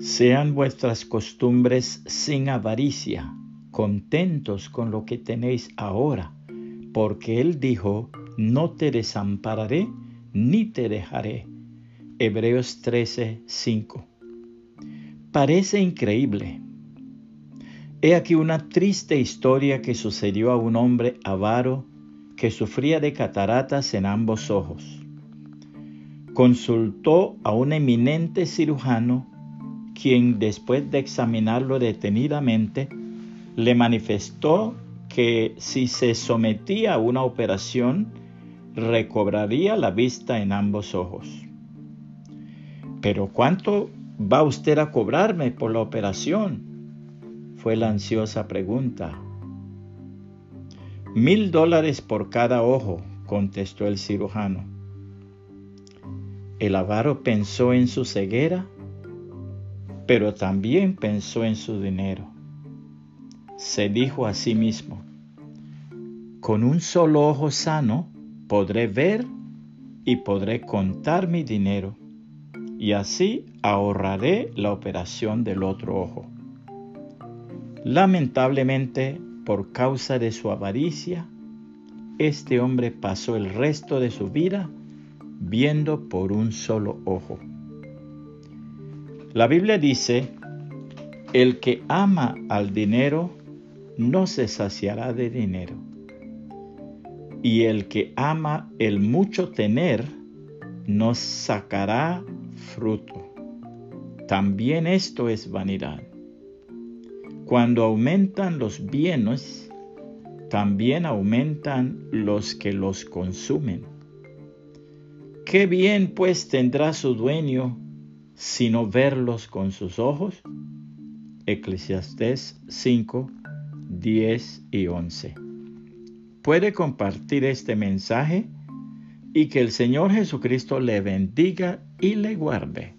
Sean vuestras costumbres sin avaricia, contentos con lo que tenéis ahora, porque Él dijo, no te desampararé ni te dejaré. Hebreos 13, 5. Parece increíble. He aquí una triste historia que sucedió a un hombre avaro que sufría de cataratas en ambos ojos. Consultó a un eminente cirujano quien después de examinarlo detenidamente le manifestó que si se sometía a una operación recobraría la vista en ambos ojos. Pero ¿cuánto va usted a cobrarme por la operación? Fue la ansiosa pregunta. Mil dólares por cada ojo, contestó el cirujano. El avaro pensó en su ceguera pero también pensó en su dinero. Se dijo a sí mismo, con un solo ojo sano podré ver y podré contar mi dinero, y así ahorraré la operación del otro ojo. Lamentablemente, por causa de su avaricia, este hombre pasó el resto de su vida viendo por un solo ojo. La Biblia dice, el que ama al dinero no se saciará de dinero. Y el que ama el mucho tener no sacará fruto. También esto es vanidad. Cuando aumentan los bienes, también aumentan los que los consumen. ¿Qué bien pues tendrá su dueño sino verlos con sus ojos. Eclesiastés 5, 10 y 11. Puede compartir este mensaje y que el Señor Jesucristo le bendiga y le guarde.